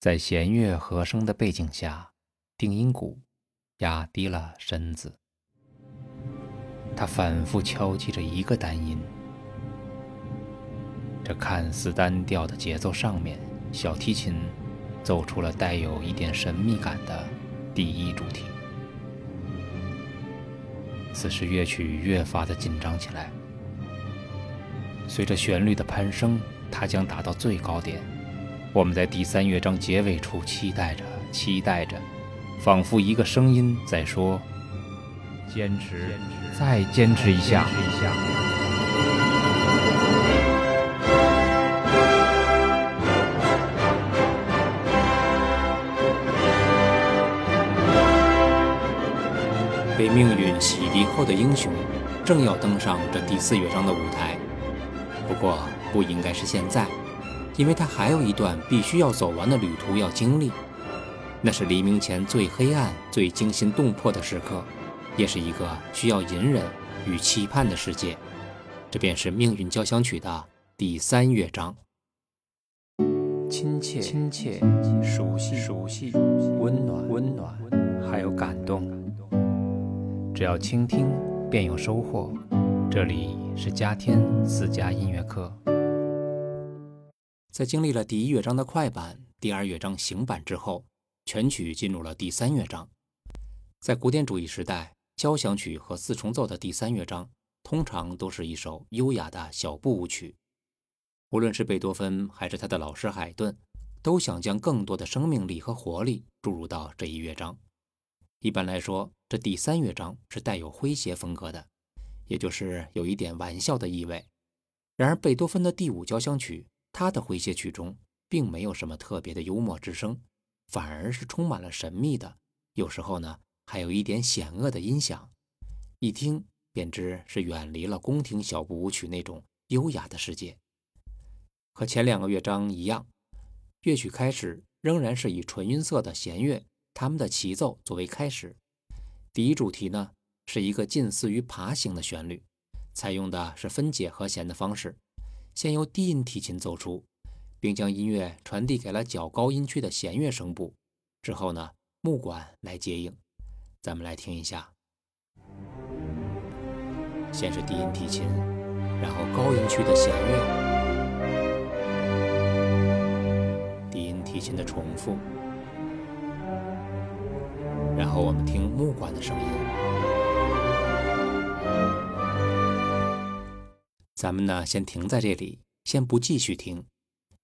在弦乐和声的背景下，定音鼓压低了身子，他反复敲击着一个单音。这看似单调的节奏上面，小提琴奏出了带有一点神秘感的第一主题。此时乐曲越发的紧张起来，随着旋律的攀升，它将达到最高点。我们在第三乐章结尾处期待着，期待着，仿佛一个声音在说：“坚持，再坚持一下。”被命运洗涤后的英雄，正要登上这第四乐章的舞台。不过，不应该是现在。因为他还有一段必须要走完的旅途要经历，那是黎明前最黑暗、最惊心动魄的时刻，也是一个需要隐忍与期盼的世界。这便是《命运交响曲》的第三乐章。亲切、亲切、熟悉、熟悉、温暖、温暖，还有感动。只要倾听，便有收获。这里是嘉天私家音乐课。在经历了第一乐章的快板、第二乐章行板之后，全曲进入了第三乐章。在古典主义时代，交响曲和四重奏的第三乐章通常都是一首优雅的小步舞曲。无论是贝多芬还是他的老师海顿，都想将更多的生命力和活力注入到这一乐章。一般来说，这第三乐章是带有诙谐风格的，也就是有一点玩笑的意味。然而，贝多芬的第五交响曲。他的诙谐曲中并没有什么特别的幽默之声，反而是充满了神秘的，有时候呢还有一点险恶的音响，一听便知是远离了宫廷小步舞曲那种优雅的世界。和前两个乐章一样，乐曲开始仍然是以纯音色的弦乐，他们的齐奏作为开始。第一主题呢是一个近似于爬行的旋律，采用的是分解和弦的方式。先由低音提琴奏出，并将音乐传递给了较高音区的弦乐声部。之后呢，木管来接应。咱们来听一下，先是低音提琴，然后高音区的弦乐，低音提琴的重复，然后我们听木管的声音。咱们呢，先停在这里，先不继续听。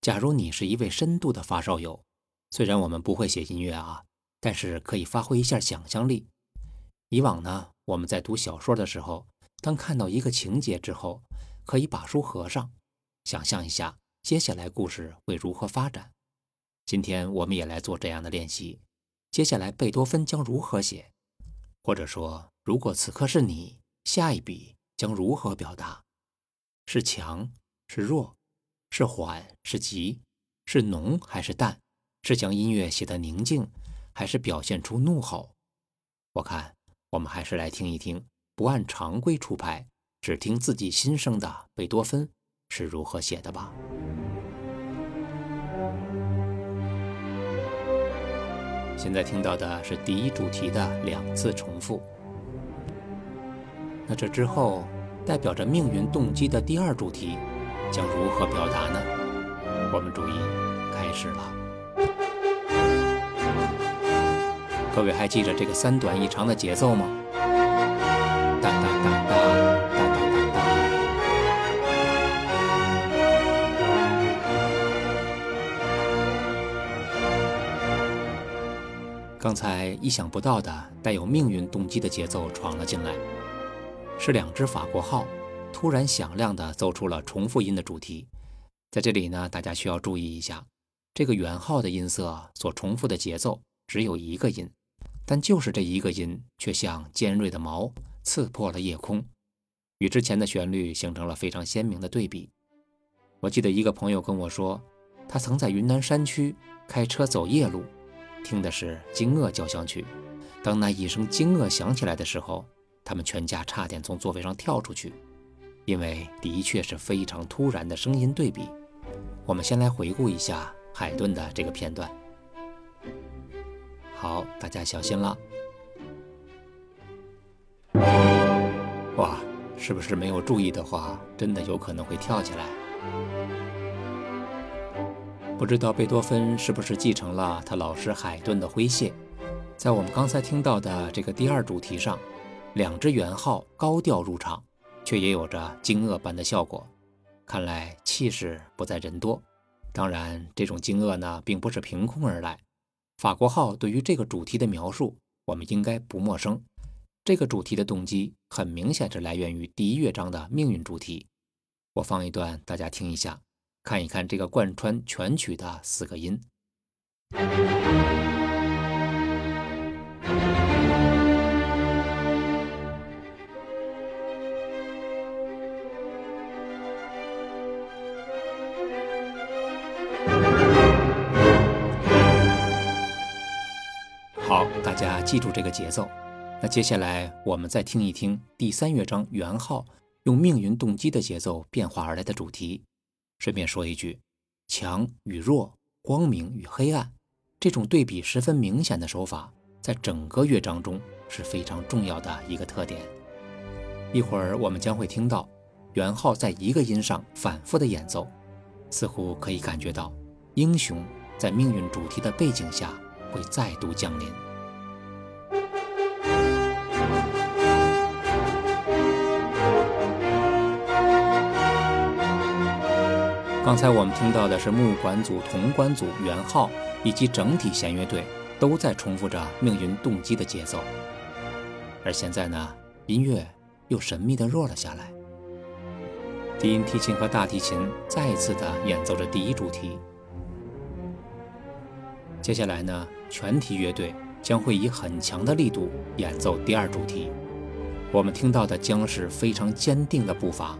假如你是一位深度的发烧友，虽然我们不会写音乐啊，但是可以发挥一下想象力。以往呢，我们在读小说的时候，当看到一个情节之后，可以把书合上，想象一下接下来故事会如何发展。今天我们也来做这样的练习。接下来贝多芬将如何写？或者说，如果此刻是你，下一笔将如何表达？是强是弱，是缓是急，是浓还是淡，是将音乐写得宁静，还是表现出怒吼？我看我们还是来听一听，不按常规出牌，只听自己心声的贝多芬是如何写的吧。现在听到的是第一主题的两次重复，那这之后。代表着命运动机的第二主题将如何表达呢？我们注意，开始了。各位还记着这个三短一长的节奏吗？哒哒哒哒哒哒哒哒。刚才意想不到的带有命运动机的节奏闯了进来。是两只法国号突然响亮地奏出了重复音的主题，在这里呢，大家需要注意一下，这个圆号的音色所重复的节奏只有一个音，但就是这一个音，却像尖锐的矛刺破了夜空，与之前的旋律形成了非常鲜明的对比。我记得一个朋友跟我说，他曾在云南山区开车走夜路，听的是《惊愕交响曲》，当那一声惊愕响起来的时候。他们全家差点从座位上跳出去，因为的确是非常突然的声音对比。我们先来回顾一下海顿的这个片段。好，大家小心了。哇，是不是没有注意的话，真的有可能会跳起来？不知道贝多芬是不是继承了他老师海顿的诙谐，在我们刚才听到的这个第二主题上，两只圆号高调入场，却也有着惊愕般的效果。看来气势不在人多。当然，这种惊愕呢，并不是凭空而来。法国号对于这个主题的描述，我们应该不陌生。这个主题的动机很明显是来源于第一乐章的命运主题。我放一段，大家听一下，看一看这个贯穿全曲的四个音。大家记住这个节奏。那接下来我们再听一听第三乐章圆号用命运动机的节奏变化而来的主题。顺便说一句，强与弱、光明与黑暗这种对比十分明显的手法，在整个乐章中是非常重要的一个特点。一会儿我们将会听到圆号在一个音上反复的演奏，似乎可以感觉到英雄在命运主题的背景下会再度降临。刚才我们听到的是木管组、铜管组、圆号以及整体弦乐队都在重复着命运动机的节奏，而现在呢，音乐又神秘的弱了下来。低音提琴和大提琴再一次的演奏着第一主题，接下来呢，全体乐队将会以很强的力度演奏第二主题，我们听到的将是非常坚定的步伐。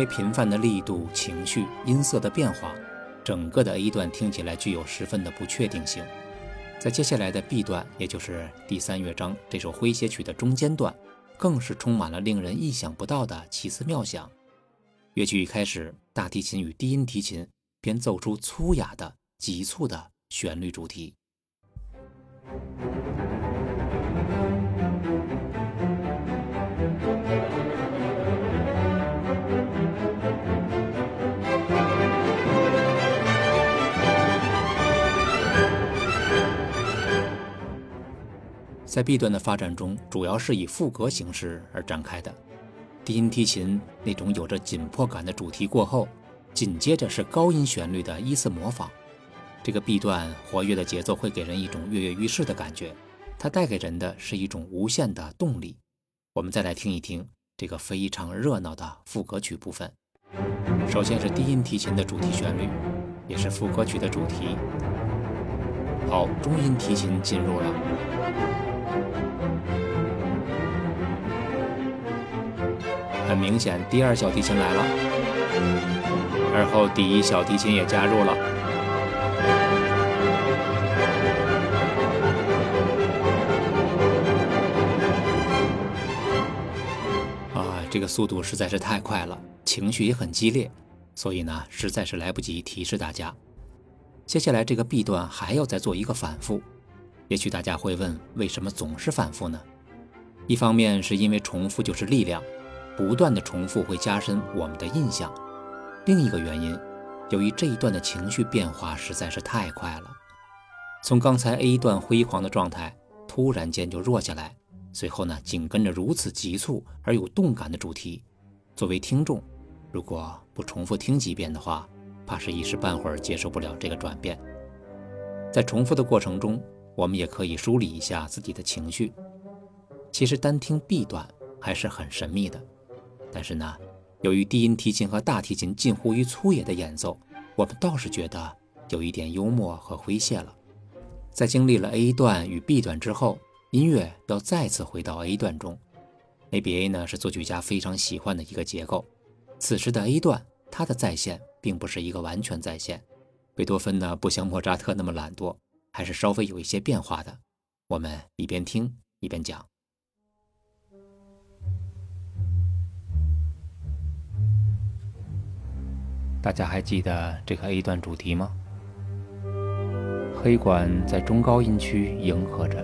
为频繁的力度、情绪、音色的变化，整个的 A 段听起来具有十分的不确定性。在接下来的 B 段，也就是第三乐章这首诙谐曲的中间段，更是充满了令人意想不到的奇思妙想。乐曲一开始，大提琴与低音提琴便奏出粗哑的、急促的旋律主题。在 B 段的发展中，主要是以副歌形式而展开的。低音提琴那种有着紧迫感的主题过后，紧接着是高音旋律的依次模仿。这个 B 段活跃的节奏会给人一种跃跃欲试的感觉，它带给人的是一种无限的动力。我们再来听一听这个非常热闹的副歌曲部分。首先是低音提琴的主题旋律，也是副歌曲的主题。好，中音提琴进入了。很明显，第二小提琴来了，而后第一小提琴也加入了。啊，这个速度实在是太快了，情绪也很激烈，所以呢，实在是来不及提示大家。接下来这个 B 段还要再做一个反复，也许大家会问，为什么总是反复呢？一方面是因为重复就是力量。不断的重复会加深我们的印象。另一个原因，由于这一段的情绪变化实在是太快了，从刚才 A 段辉煌的状态突然间就弱下来，随后呢，紧跟着如此急促而有动感的主题。作为听众，如果不重复听几遍的话，怕是一时半会儿接受不了这个转变。在重复的过程中，我们也可以梳理一下自己的情绪。其实单听 B 段还是很神秘的。但是呢，由于低音提琴和大提琴近乎于粗野的演奏，我们倒是觉得有一点幽默和诙谐了。在经历了 A 段与 B 段之后，音乐要再次回到 A 段中。ABA 呢是作曲家非常喜欢的一个结构，此时的 A 段，它的再现并不是一个完全再现。贝多芬呢，不像莫扎特那么懒惰，还是稍微有一些变化的。我们一边听一边讲。大家还记得这个 A 段主题吗？黑管在中高音区迎合着，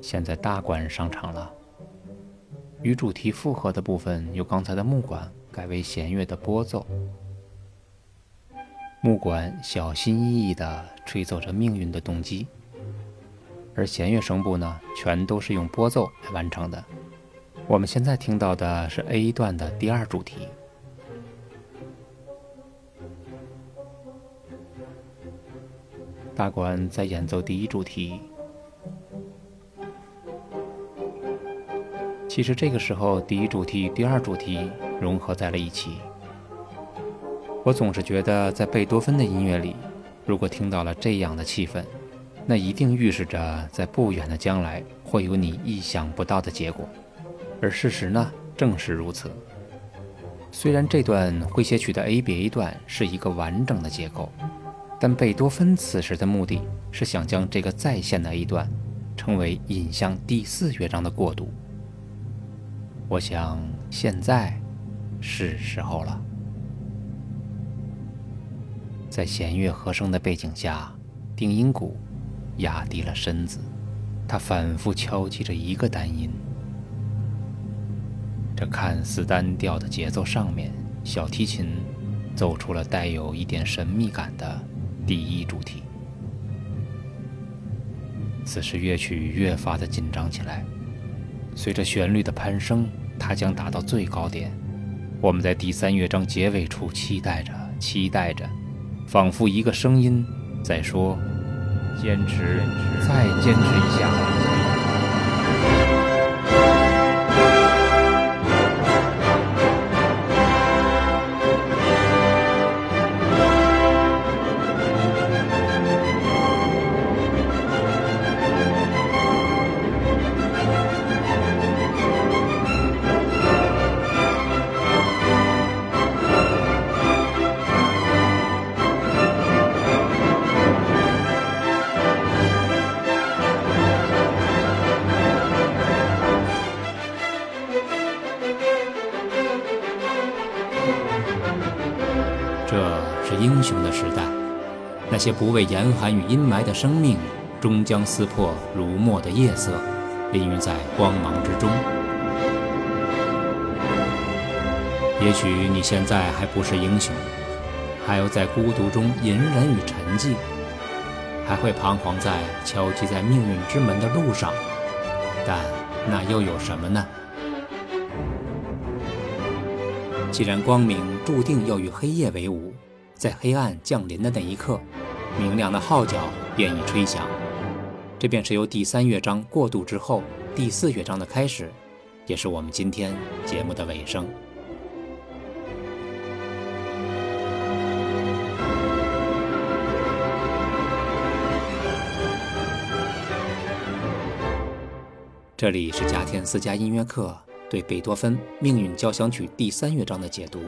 现在大管上场了。与主题复合的部分由刚才的木管改为弦乐的拨奏，木管小心翼翼地吹奏着命运的动机，而弦乐声部呢，全都是用拨奏来完成的。我们现在听到的是 A 段的第二主题。大管在演奏第一主题。其实这个时候，第一主题与、第二主题融合在了一起。我总是觉得，在贝多芬的音乐里，如果听到了这样的气氛，那一定预示着在不远的将来会有你意想不到的结果。而事实呢，正是如此。虽然这段诙谐曲的 A B A 段是一个完整的结构。但贝多芬此时的目的是想将这个再现的 A 段，称为引向第四乐章的过渡。我想现在是时候了。在弦乐和声的背景下，定音鼓压低了身子，它反复敲击着一个单音。这看似单调的节奏上面，小提琴奏出了带有一点神秘感的。第一主题。此时乐曲越发的紧张起来，随着旋律的攀升，它将达到最高点。我们在第三乐章结尾处期待着，期待着，仿佛一个声音在说：“坚持，再坚持一下。”英雄的时代，那些不畏严寒与阴霾的生命，终将撕破如墨的夜色，淋浴在光芒之中。也许你现在还不是英雄，还要在孤独中隐忍与沉寂，还会彷徨在敲击在命运之门的路上，但那又有什么呢？既然光明注定要与黑夜为伍。在黑暗降临的那一刻，明亮的号角便已吹响。这便是由第三乐章过渡之后第四乐章的开始，也是我们今天节目的尾声。这里是加天私家音乐课对贝多芬《命运交响曲》第三乐章的解读。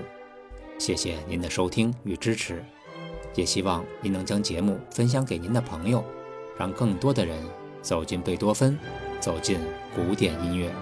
谢谢您的收听与支持，也希望您能将节目分享给您的朋友，让更多的人走进贝多芬，走进古典音乐。